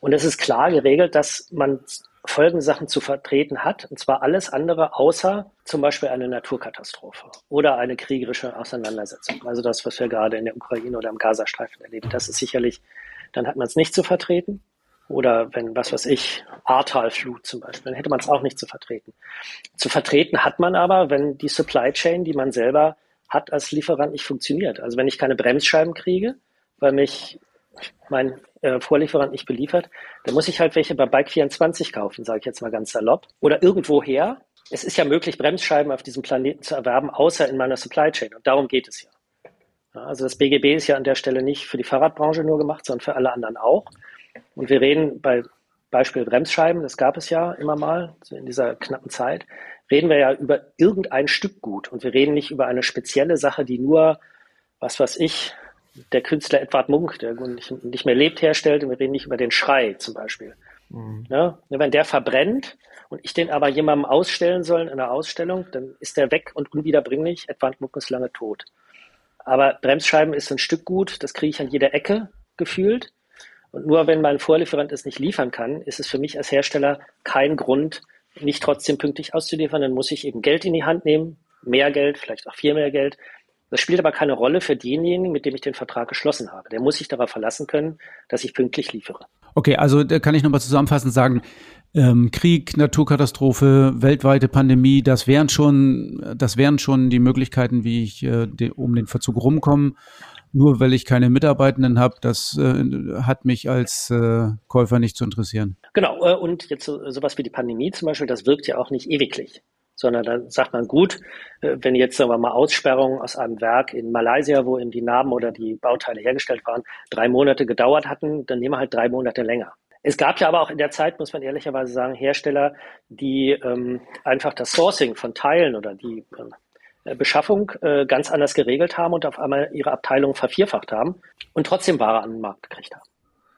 Und es ist klar geregelt, dass man folgende Sachen zu vertreten hat, und zwar alles andere außer zum Beispiel eine Naturkatastrophe oder eine kriegerische Auseinandersetzung. Also das, was wir gerade in der Ukraine oder im Gazastreifen erleben. Das ist sicherlich dann hat man es nicht zu vertreten. Oder wenn, was weiß ich, Ahrtalflut zum Beispiel, dann hätte man es auch nicht zu vertreten. Zu vertreten hat man aber, wenn die Supply Chain, die man selber hat als Lieferant, nicht funktioniert. Also wenn ich keine Bremsscheiben kriege, weil mich mein äh, Vorlieferant nicht beliefert, dann muss ich halt welche bei Bike24 kaufen, sage ich jetzt mal ganz salopp. Oder irgendwoher. Es ist ja möglich, Bremsscheiben auf diesem Planeten zu erwerben, außer in meiner Supply Chain. Und darum geht es ja. Also das BGB ist ja an der Stelle nicht für die Fahrradbranche nur gemacht, sondern für alle anderen auch. Und wir reden bei Beispiel Bremsscheiben, das gab es ja immer mal in dieser knappen Zeit, reden wir ja über irgendein Stück Gut. Und wir reden nicht über eine spezielle Sache, die nur, was weiß ich, der Künstler Edward Munk, der nicht mehr lebt, herstellt. Und wir reden nicht über den Schrei zum Beispiel. Mhm. Ja, wenn der verbrennt und ich den aber jemandem ausstellen soll in einer Ausstellung, dann ist der weg und unwiederbringlich. Edward Munk ist lange tot. Aber Bremsscheiben ist ein Stück gut, das kriege ich an jeder Ecke gefühlt. Und nur wenn mein Vorlieferant es nicht liefern kann, ist es für mich als Hersteller kein Grund, nicht trotzdem pünktlich auszuliefern. Dann muss ich eben Geld in die Hand nehmen, mehr Geld, vielleicht auch viel mehr Geld. Das spielt aber keine Rolle für denjenigen, mit dem ich den Vertrag geschlossen habe. Der muss sich darauf verlassen können, dass ich pünktlich liefere. Okay, also da kann ich nochmal zusammenfassend sagen, ähm, Krieg, Naturkatastrophe, weltweite Pandemie, das wären schon, das wären schon die Möglichkeiten, wie ich äh, de, um den Verzug rumkomme. Nur weil ich keine Mitarbeitenden habe, das äh, hat mich als äh, Käufer nicht zu interessieren. Genau, äh, und jetzt so, sowas wie die Pandemie zum Beispiel, das wirkt ja auch nicht ewiglich sondern dann sagt man gut, äh, wenn jetzt sagen wir mal Aussperrungen aus einem Werk in Malaysia, wo eben die Narben oder die Bauteile hergestellt waren, drei Monate gedauert hatten, dann nehmen wir halt drei Monate länger. Es gab ja aber auch in der Zeit, muss man ehrlicherweise sagen, Hersteller, die ähm, einfach das Sourcing von Teilen oder die äh, Beschaffung äh, ganz anders geregelt haben und auf einmal ihre Abteilung vervierfacht haben und trotzdem Ware an den Markt gekriegt haben.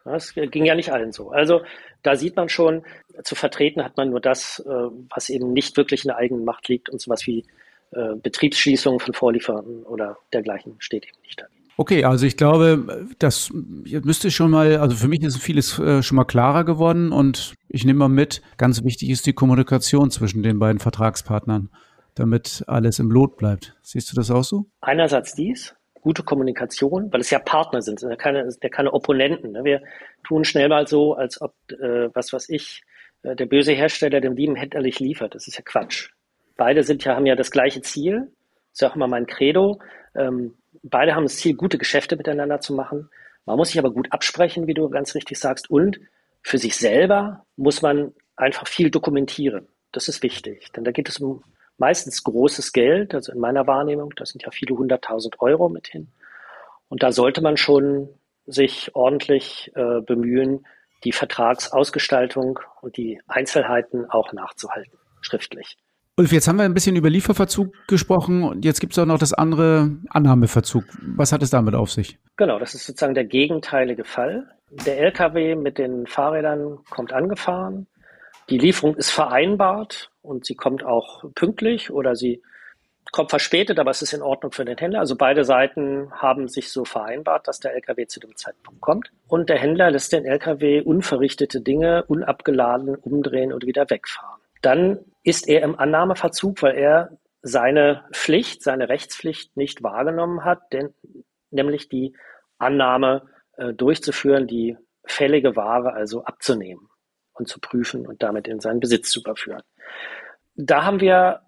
Das ging ja nicht allen so. Also da sieht man schon, zu vertreten hat man nur das, äh, was eben nicht wirklich in der eigenen Macht liegt und sowas wie äh, Betriebsschließungen von Vorlieferanten oder dergleichen steht eben nicht da. Okay, also ich glaube, das müsste schon mal, also für mich ist vieles äh, schon mal klarer geworden und ich nehme mal mit, ganz wichtig ist die Kommunikation zwischen den beiden Vertragspartnern, damit alles im Lot bleibt. Siehst du das auch so? Einerseits dies, gute Kommunikation, weil es ja Partner sind, sind ja keine, sind ja keine Opponenten. Ne? Wir tun schnell mal so, als ob, äh, was weiß ich, äh, der böse Hersteller dem lieben Händlerlich liefert. Das ist ja Quatsch. Beide sind ja, haben ja das gleiche Ziel. Das ist ja auch immer mein Credo. Ähm, beide haben das Ziel, gute Geschäfte miteinander zu machen. Man muss sich aber gut absprechen, wie du ganz richtig sagst. Und für sich selber muss man einfach viel dokumentieren. Das ist wichtig, denn da geht es um meistens großes Geld, also in meiner Wahrnehmung, da sind ja viele hunderttausend Euro mit hin. Und da sollte man schon sich ordentlich äh, bemühen, die Vertragsausgestaltung und die Einzelheiten auch nachzuhalten, schriftlich. Ulf, jetzt haben wir ein bisschen über Lieferverzug gesprochen und jetzt gibt es auch noch das andere Annahmeverzug. Was hat es damit auf sich? Genau, das ist sozusagen der gegenteilige Fall. Der LKW mit den Fahrrädern kommt angefahren. Die Lieferung ist vereinbart und sie kommt auch pünktlich oder sie kommt verspätet, aber es ist in Ordnung für den Händler. Also beide Seiten haben sich so vereinbart, dass der LKW zu dem Zeitpunkt kommt. Und der Händler lässt den LKW unverrichtete Dinge unabgeladen umdrehen und wieder wegfahren. Dann ist er im Annahmeverzug, weil er seine Pflicht, seine Rechtspflicht nicht wahrgenommen hat, denn, nämlich die Annahme äh, durchzuführen, die fällige Ware also abzunehmen und zu prüfen und damit in seinen Besitz zu überführen. Da haben wir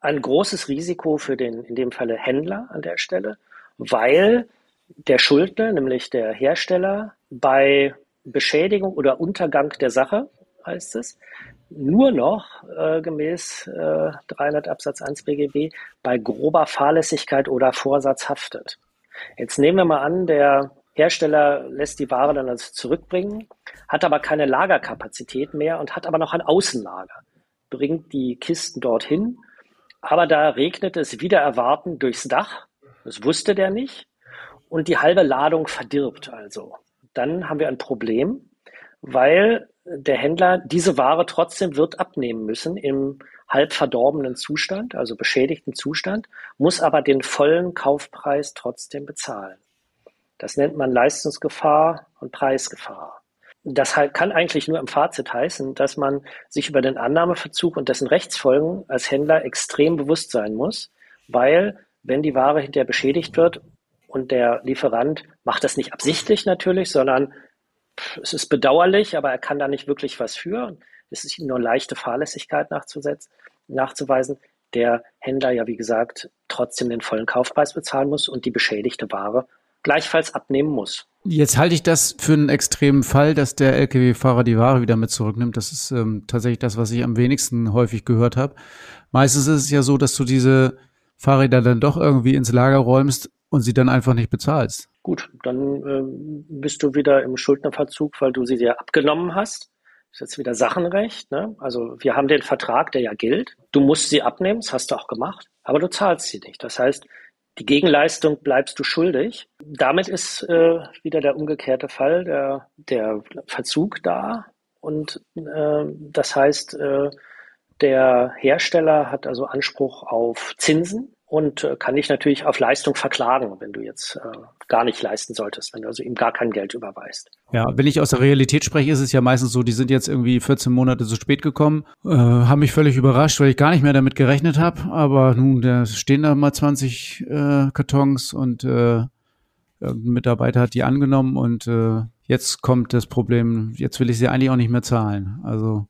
ein großes Risiko für den, in dem Falle Händler an der Stelle, weil der Schuldner, nämlich der Hersteller, bei Beschädigung oder Untergang der Sache, heißt es, nur noch äh, gemäß äh, 300 Absatz 1 BGB bei grober Fahrlässigkeit oder Vorsatz haftet. Jetzt nehmen wir mal an, der Hersteller lässt die Ware dann also zurückbringen, hat aber keine Lagerkapazität mehr und hat aber noch ein Außenlager, bringt die Kisten dorthin aber da regnet es wieder erwarten durchs Dach. Das wusste der nicht. Und die halbe Ladung verdirbt also. Dann haben wir ein Problem, weil der Händler diese Ware trotzdem wird abnehmen müssen im halb verdorbenen Zustand, also beschädigten Zustand, muss aber den vollen Kaufpreis trotzdem bezahlen. Das nennt man Leistungsgefahr und Preisgefahr das halt kann eigentlich nur im Fazit heißen, dass man sich über den Annahmeverzug und dessen Rechtsfolgen als Händler extrem bewusst sein muss, weil wenn die Ware hinterher beschädigt wird und der Lieferant macht das nicht absichtlich natürlich, sondern es ist bedauerlich, aber er kann da nicht wirklich was für. Es ist ihm nur leichte Fahrlässigkeit nachzuweisen. Der Händler ja, wie gesagt, trotzdem den vollen Kaufpreis bezahlen muss und die beschädigte Ware gleichfalls abnehmen muss. Jetzt halte ich das für einen extremen Fall, dass der Lkw-Fahrer die Ware wieder mit zurücknimmt. Das ist ähm, tatsächlich das, was ich am wenigsten häufig gehört habe. Meistens ist es ja so, dass du diese Fahrräder dann doch irgendwie ins Lager räumst und sie dann einfach nicht bezahlst. Gut, dann ähm, bist du wieder im Schuldnerverzug, weil du sie dir abgenommen hast. Das ist jetzt wieder Sachenrecht. Ne? Also wir haben den Vertrag, der ja gilt. Du musst sie abnehmen, das hast du auch gemacht, aber du zahlst sie nicht. Das heißt, die Gegenleistung bleibst du schuldig. Damit ist äh, wieder der umgekehrte Fall, der, der Verzug da. Und äh, das heißt, äh, der Hersteller hat also Anspruch auf Zinsen und äh, kann dich natürlich auf Leistung verklagen, wenn du jetzt äh, gar nicht leisten solltest, wenn du also ihm gar kein Geld überweist. Ja, wenn ich aus der Realität spreche, ist es ja meistens so, die sind jetzt irgendwie 14 Monate zu spät gekommen, äh, haben mich völlig überrascht, weil ich gar nicht mehr damit gerechnet habe. Aber nun, da stehen da mal 20 äh, Kartons und äh, irgendein Mitarbeiter hat die angenommen und äh, jetzt kommt das Problem, jetzt will ich sie eigentlich auch nicht mehr zahlen. Also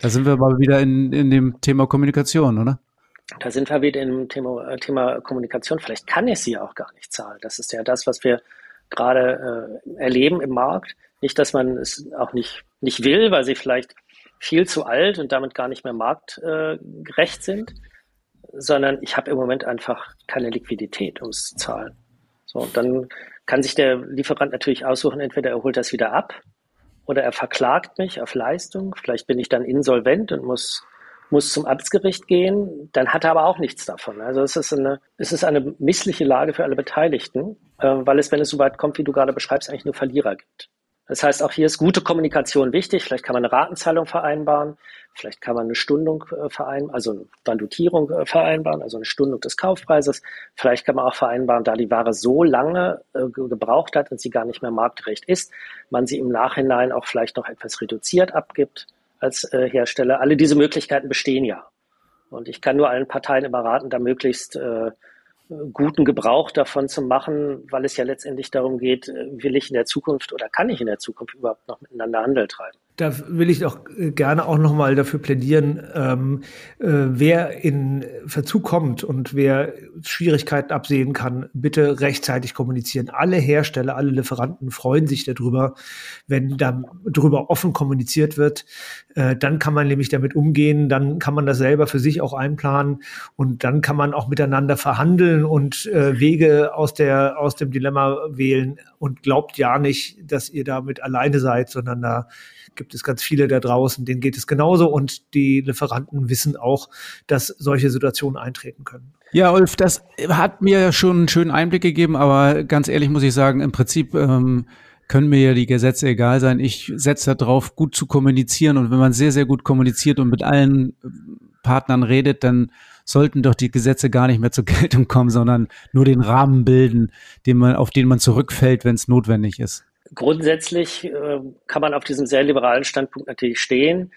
da sind wir mal wieder in, in dem Thema Kommunikation, oder? Da sind wir wieder im Thema, äh, Thema Kommunikation. Vielleicht kann ich sie auch gar nicht zahlen. Das ist ja das, was wir gerade äh, erleben im Markt. Nicht, dass man es auch nicht, nicht will, weil sie vielleicht viel zu alt und damit gar nicht mehr marktgerecht äh, sind, sondern ich habe im Moment einfach keine Liquidität, um es zu zahlen. So, und dann kann sich der Lieferant natürlich aussuchen, entweder er holt das wieder ab oder er verklagt mich auf Leistung. Vielleicht bin ich dann insolvent und muss muss zum Amtsgericht gehen, dann hat er aber auch nichts davon. Also es ist eine, es ist eine missliche Lage für alle Beteiligten, äh, weil es, wenn es so weit kommt, wie du gerade beschreibst, eigentlich nur Verlierer gibt. Das heißt, auch hier ist gute Kommunikation wichtig. Vielleicht kann man eine Ratenzahlung vereinbaren, vielleicht kann man eine Stundung äh, vereinbaren, also eine Valutierung äh, vereinbaren, also eine Stundung des Kaufpreises. Vielleicht kann man auch vereinbaren, da die Ware so lange gebraucht hat und sie gar nicht mehr marktgerecht ist, man sie im Nachhinein auch vielleicht noch etwas reduziert abgibt als äh, Hersteller. Alle diese Möglichkeiten bestehen ja. Und ich kann nur allen Parteien immer raten, da möglichst äh, guten Gebrauch davon zu machen, weil es ja letztendlich darum geht, äh, will ich in der Zukunft oder kann ich in der Zukunft überhaupt noch miteinander Handel treiben. Da will ich doch äh, gerne auch nochmal dafür plädieren, ähm, äh, wer in Verzug kommt und wer Schwierigkeiten absehen kann, bitte rechtzeitig kommunizieren. Alle Hersteller, alle Lieferanten freuen sich darüber, wenn da darüber offen kommuniziert wird. Äh, dann kann man nämlich damit umgehen, dann kann man das selber für sich auch einplanen und dann kann man auch miteinander verhandeln und äh, Wege aus der aus dem Dilemma wählen und glaubt ja nicht, dass ihr damit alleine seid, sondern da gibt es ganz viele da draußen, denen geht es genauso und die Lieferanten wissen auch, dass solche Situationen eintreten können. Ja, Ulf, das hat mir schon einen schönen Einblick gegeben, aber ganz ehrlich muss ich sagen, im Prinzip ähm, können mir ja die Gesetze egal sein. Ich setze darauf, gut zu kommunizieren und wenn man sehr, sehr gut kommuniziert und mit allen äh, Partnern redet, dann sollten doch die Gesetze gar nicht mehr zur Geltung kommen, sondern nur den Rahmen bilden, den man, auf den man zurückfällt, wenn es notwendig ist. Grundsätzlich äh, kann man auf diesem sehr liberalen Standpunkt natürlich stehen.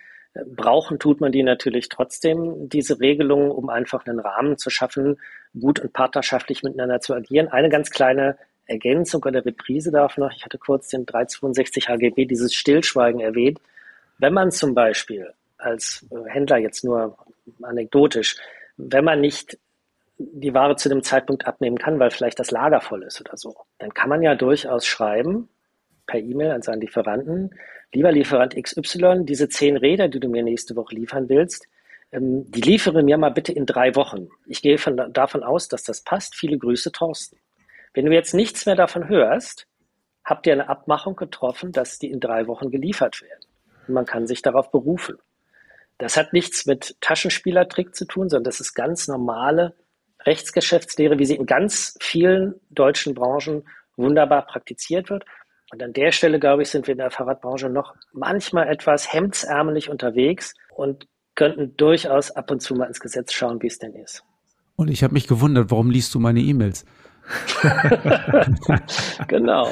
Brauchen tut man die natürlich trotzdem, diese Regelungen, um einfach einen Rahmen zu schaffen, gut und partnerschaftlich miteinander zu agieren. Eine ganz kleine Ergänzung oder Reprise darf noch. Ich hatte kurz den 362 HGB, dieses Stillschweigen erwähnt. Wenn man zum Beispiel als Händler jetzt nur anekdotisch, wenn man nicht die Ware zu dem Zeitpunkt abnehmen kann, weil vielleicht das Lager voll ist oder so, dann kann man ja durchaus schreiben, per E-Mail an seinen Lieferanten, lieber Lieferant XY, diese zehn Räder, die du mir nächste Woche liefern willst, ähm, die liefere mir mal bitte in drei Wochen. Ich gehe von, davon aus, dass das passt. Viele Grüße, Thorsten. Wenn du jetzt nichts mehr davon hörst, habt ihr eine Abmachung getroffen, dass die in drei Wochen geliefert werden. Und man kann sich darauf berufen. Das hat nichts mit Taschenspielertrick zu tun, sondern das ist ganz normale Rechtsgeschäftslehre, wie sie in ganz vielen deutschen Branchen wunderbar praktiziert wird. Und an der Stelle, glaube ich, sind wir in der Fahrradbranche noch manchmal etwas hemdsärmelig unterwegs und könnten durchaus ab und zu mal ins Gesetz schauen, wie es denn ist. Und ich habe mich gewundert, warum liest du meine E-Mails? genau.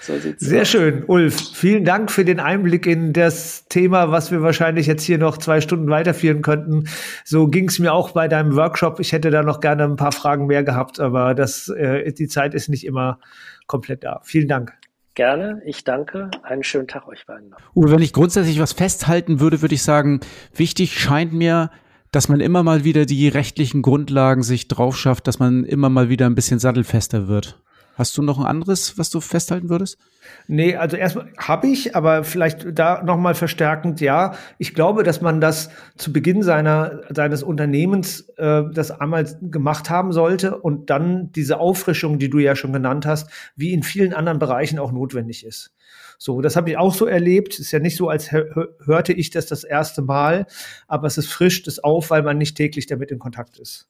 So Sehr aus. schön, Ulf. Vielen Dank für den Einblick in das Thema, was wir wahrscheinlich jetzt hier noch zwei Stunden weiterführen könnten. So ging es mir auch bei deinem Workshop. Ich hätte da noch gerne ein paar Fragen mehr gehabt, aber das, äh, die Zeit ist nicht immer komplett da. Vielen Dank. Gerne, ich danke. Einen schönen Tag euch beiden noch. Uwe, wenn ich grundsätzlich was festhalten würde, würde ich sagen, wichtig scheint mir, dass man immer mal wieder die rechtlichen Grundlagen sich drauf schafft, dass man immer mal wieder ein bisschen sattelfester wird. Hast du noch ein anderes, was du festhalten würdest? Nee, also erstmal habe ich, aber vielleicht da nochmal verstärkend, ja. Ich glaube, dass man das zu Beginn seiner, seines Unternehmens äh, das einmal gemacht haben sollte und dann diese Auffrischung, die du ja schon genannt hast, wie in vielen anderen Bereichen auch notwendig ist. So, das habe ich auch so erlebt. Ist ja nicht so, als hörte ich das das erste Mal, aber es ist frischt es auf, weil man nicht täglich damit in Kontakt ist.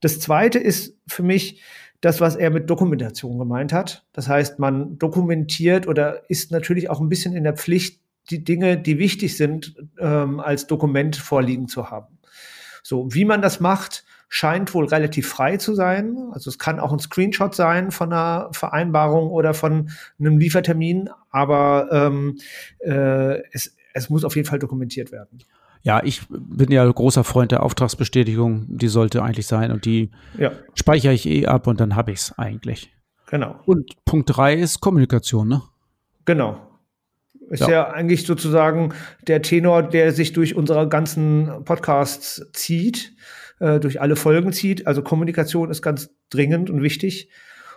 Das zweite ist für mich, das, was er mit Dokumentation gemeint hat. Das heißt, man dokumentiert oder ist natürlich auch ein bisschen in der Pflicht, die Dinge, die wichtig sind, ähm, als Dokument vorliegen zu haben. So, wie man das macht, scheint wohl relativ frei zu sein. Also es kann auch ein Screenshot sein von einer Vereinbarung oder von einem Liefertermin, aber ähm, äh, es, es muss auf jeden Fall dokumentiert werden. Ja, ich bin ja großer Freund der Auftragsbestätigung. Die sollte eigentlich sein und die ja. speichere ich eh ab und dann habe ich es eigentlich. Genau. Und Punkt drei ist Kommunikation, ne? Genau. Ist ja. ja. eigentlich sozusagen der Tenor, der sich durch unsere ganzen Podcasts zieht, äh, durch alle Folgen zieht. Also Kommunikation ist ganz dringend und wichtig.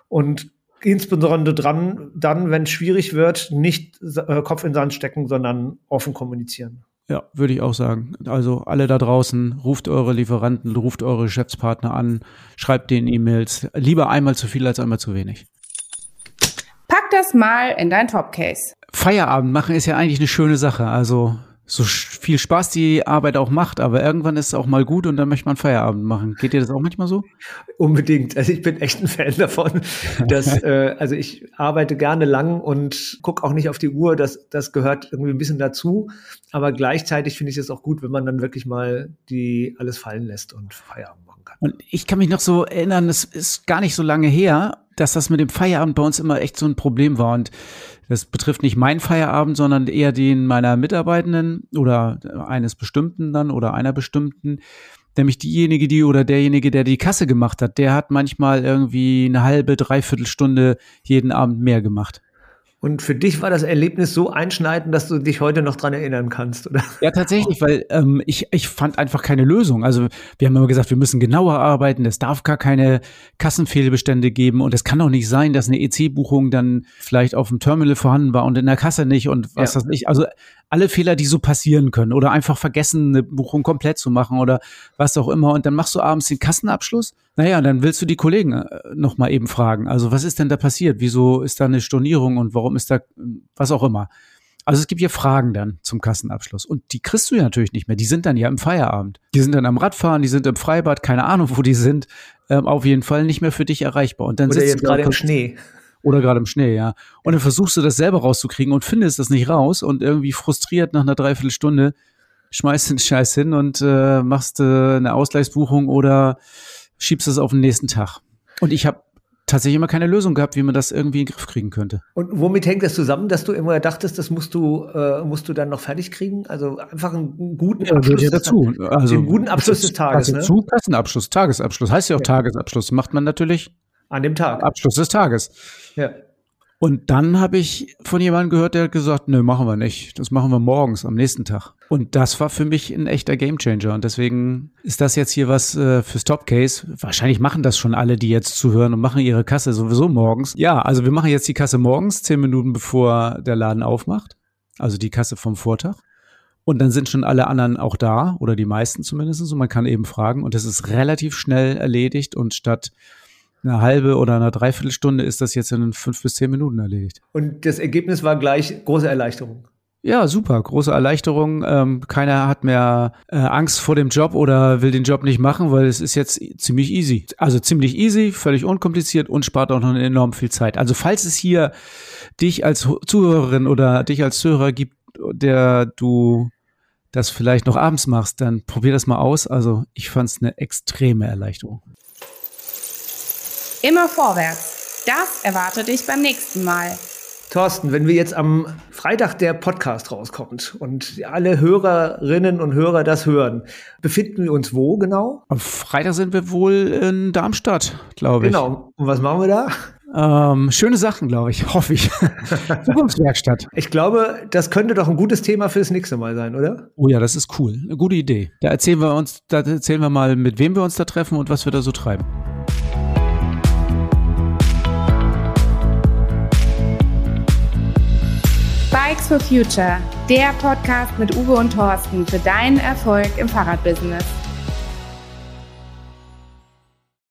Und insbesondere dran, dann, wenn es schwierig wird, nicht äh, Kopf in den Sand stecken, sondern offen kommunizieren. Ja, würde ich auch sagen. Also alle da draußen, ruft eure Lieferanten, ruft eure Geschäftspartner an, schreibt denen E-Mails. Lieber einmal zu viel als einmal zu wenig. Pack das mal in dein Topcase. Feierabend machen ist ja eigentlich eine schöne Sache. Also so viel Spaß die Arbeit auch macht, aber irgendwann ist es auch mal gut und dann möchte man Feierabend machen. Geht dir das auch manchmal so? Unbedingt. Also ich bin echt ein Fan davon, dass äh, also ich arbeite gerne lang und gucke auch nicht auf die Uhr. Das das gehört irgendwie ein bisschen dazu. Aber gleichzeitig finde ich es auch gut, wenn man dann wirklich mal die alles fallen lässt und Feierabend machen kann. Und ich kann mich noch so erinnern, es ist gar nicht so lange her, dass das mit dem Feierabend bei uns immer echt so ein Problem war und das betrifft nicht meinen Feierabend, sondern eher den meiner Mitarbeitenden oder eines bestimmten dann oder einer bestimmten. Nämlich diejenige, die oder derjenige, der die Kasse gemacht hat, der hat manchmal irgendwie eine halbe, dreiviertel Stunde jeden Abend mehr gemacht. Und für dich war das Erlebnis so einschneidend, dass du dich heute noch dran erinnern kannst, oder? Ja, tatsächlich, weil ähm, ich, ich fand einfach keine Lösung. Also wir haben immer gesagt, wir müssen genauer arbeiten, es darf gar keine Kassenfehlbestände geben und es kann auch nicht sein, dass eine EC-Buchung dann vielleicht auf dem Terminal vorhanden war und in der Kasse nicht und was ja. das nicht. Also alle Fehler, die so passieren können oder einfach vergessen, eine Buchung komplett zu machen oder was auch immer. Und dann machst du abends den Kassenabschluss. Naja, dann willst du die Kollegen äh, noch mal eben fragen. Also was ist denn da passiert? Wieso ist da eine Stornierung und warum ist da was auch immer? Also es gibt hier Fragen dann zum Kassenabschluss. Und die kriegst du ja natürlich nicht mehr. Die sind dann ja im Feierabend. Die sind dann am Radfahren, die sind im Freibad, keine Ahnung, wo die sind. Ähm, auf jeden Fall nicht mehr für dich erreichbar. Und dann Oder jetzt gerade im Schnee. Oder gerade im Schnee, ja. Und dann versuchst du das selber rauszukriegen und findest das nicht raus und irgendwie frustriert nach einer Dreiviertelstunde schmeißt den Scheiß hin und äh, machst äh, eine Ausgleichsbuchung oder schiebst es auf den nächsten Tag. Und ich habe tatsächlich immer keine Lösung gehabt, wie man das irgendwie in den Griff kriegen könnte. Und womit hängt das zusammen, dass du immer dachtest, das musst du, äh, musst du dann noch fertig kriegen? Also einfach einen guten ja, Abschluss. Ja dazu. Also, den guten Abschluss des Tages. Also ne? Kassenabschluss, Tagesabschluss. Heißt ja auch ja. Tagesabschluss. Macht man natürlich an dem Tag. Abschluss des Tages. Ja. Und dann habe ich von jemandem gehört, der hat gesagt, nö, machen wir nicht. Das machen wir morgens, am nächsten Tag. Und das war für mich ein echter Gamechanger. Und deswegen ist das jetzt hier was äh, fürs Top-Case. Wahrscheinlich machen das schon alle, die jetzt zuhören und machen ihre Kasse sowieso morgens. Ja, also wir machen jetzt die Kasse morgens, zehn Minuten bevor der Laden aufmacht. Also die Kasse vom Vortag. Und dann sind schon alle anderen auch da, oder die meisten zumindest. Und man kann eben fragen. Und das ist relativ schnell erledigt. Und statt eine halbe oder eine Dreiviertelstunde ist das jetzt in fünf bis zehn Minuten erledigt. Und das Ergebnis war gleich große Erleichterung. Ja, super, große Erleichterung. Ähm, keiner hat mehr äh, Angst vor dem Job oder will den Job nicht machen, weil es ist jetzt ziemlich easy. Also ziemlich easy, völlig unkompliziert und spart auch noch enorm viel Zeit. Also falls es hier dich als Zuhörerin oder dich als Zuhörer gibt, der du das vielleicht noch abends machst, dann probier das mal aus. Also ich fand es eine extreme Erleichterung. Immer vorwärts. Das erwartet dich beim nächsten Mal. Thorsten, wenn wir jetzt am Freitag der Podcast rauskommt und alle Hörerinnen und Hörer das hören, befinden wir uns wo genau? Am Freitag sind wir wohl in Darmstadt, glaube ich. Genau. Und was machen wir da? Ähm, schöne Sachen, glaube ich, hoffe ich. Zukunftswerkstatt. Ich glaube, das könnte doch ein gutes Thema fürs nächste Mal sein, oder? Oh ja, das ist cool. Eine gute Idee. Da erzählen wir uns, da erzählen wir mal, mit wem wir uns da treffen und was wir da so treiben. Bikes for Future, der Podcast mit Uwe und Thorsten für deinen Erfolg im Fahrradbusiness.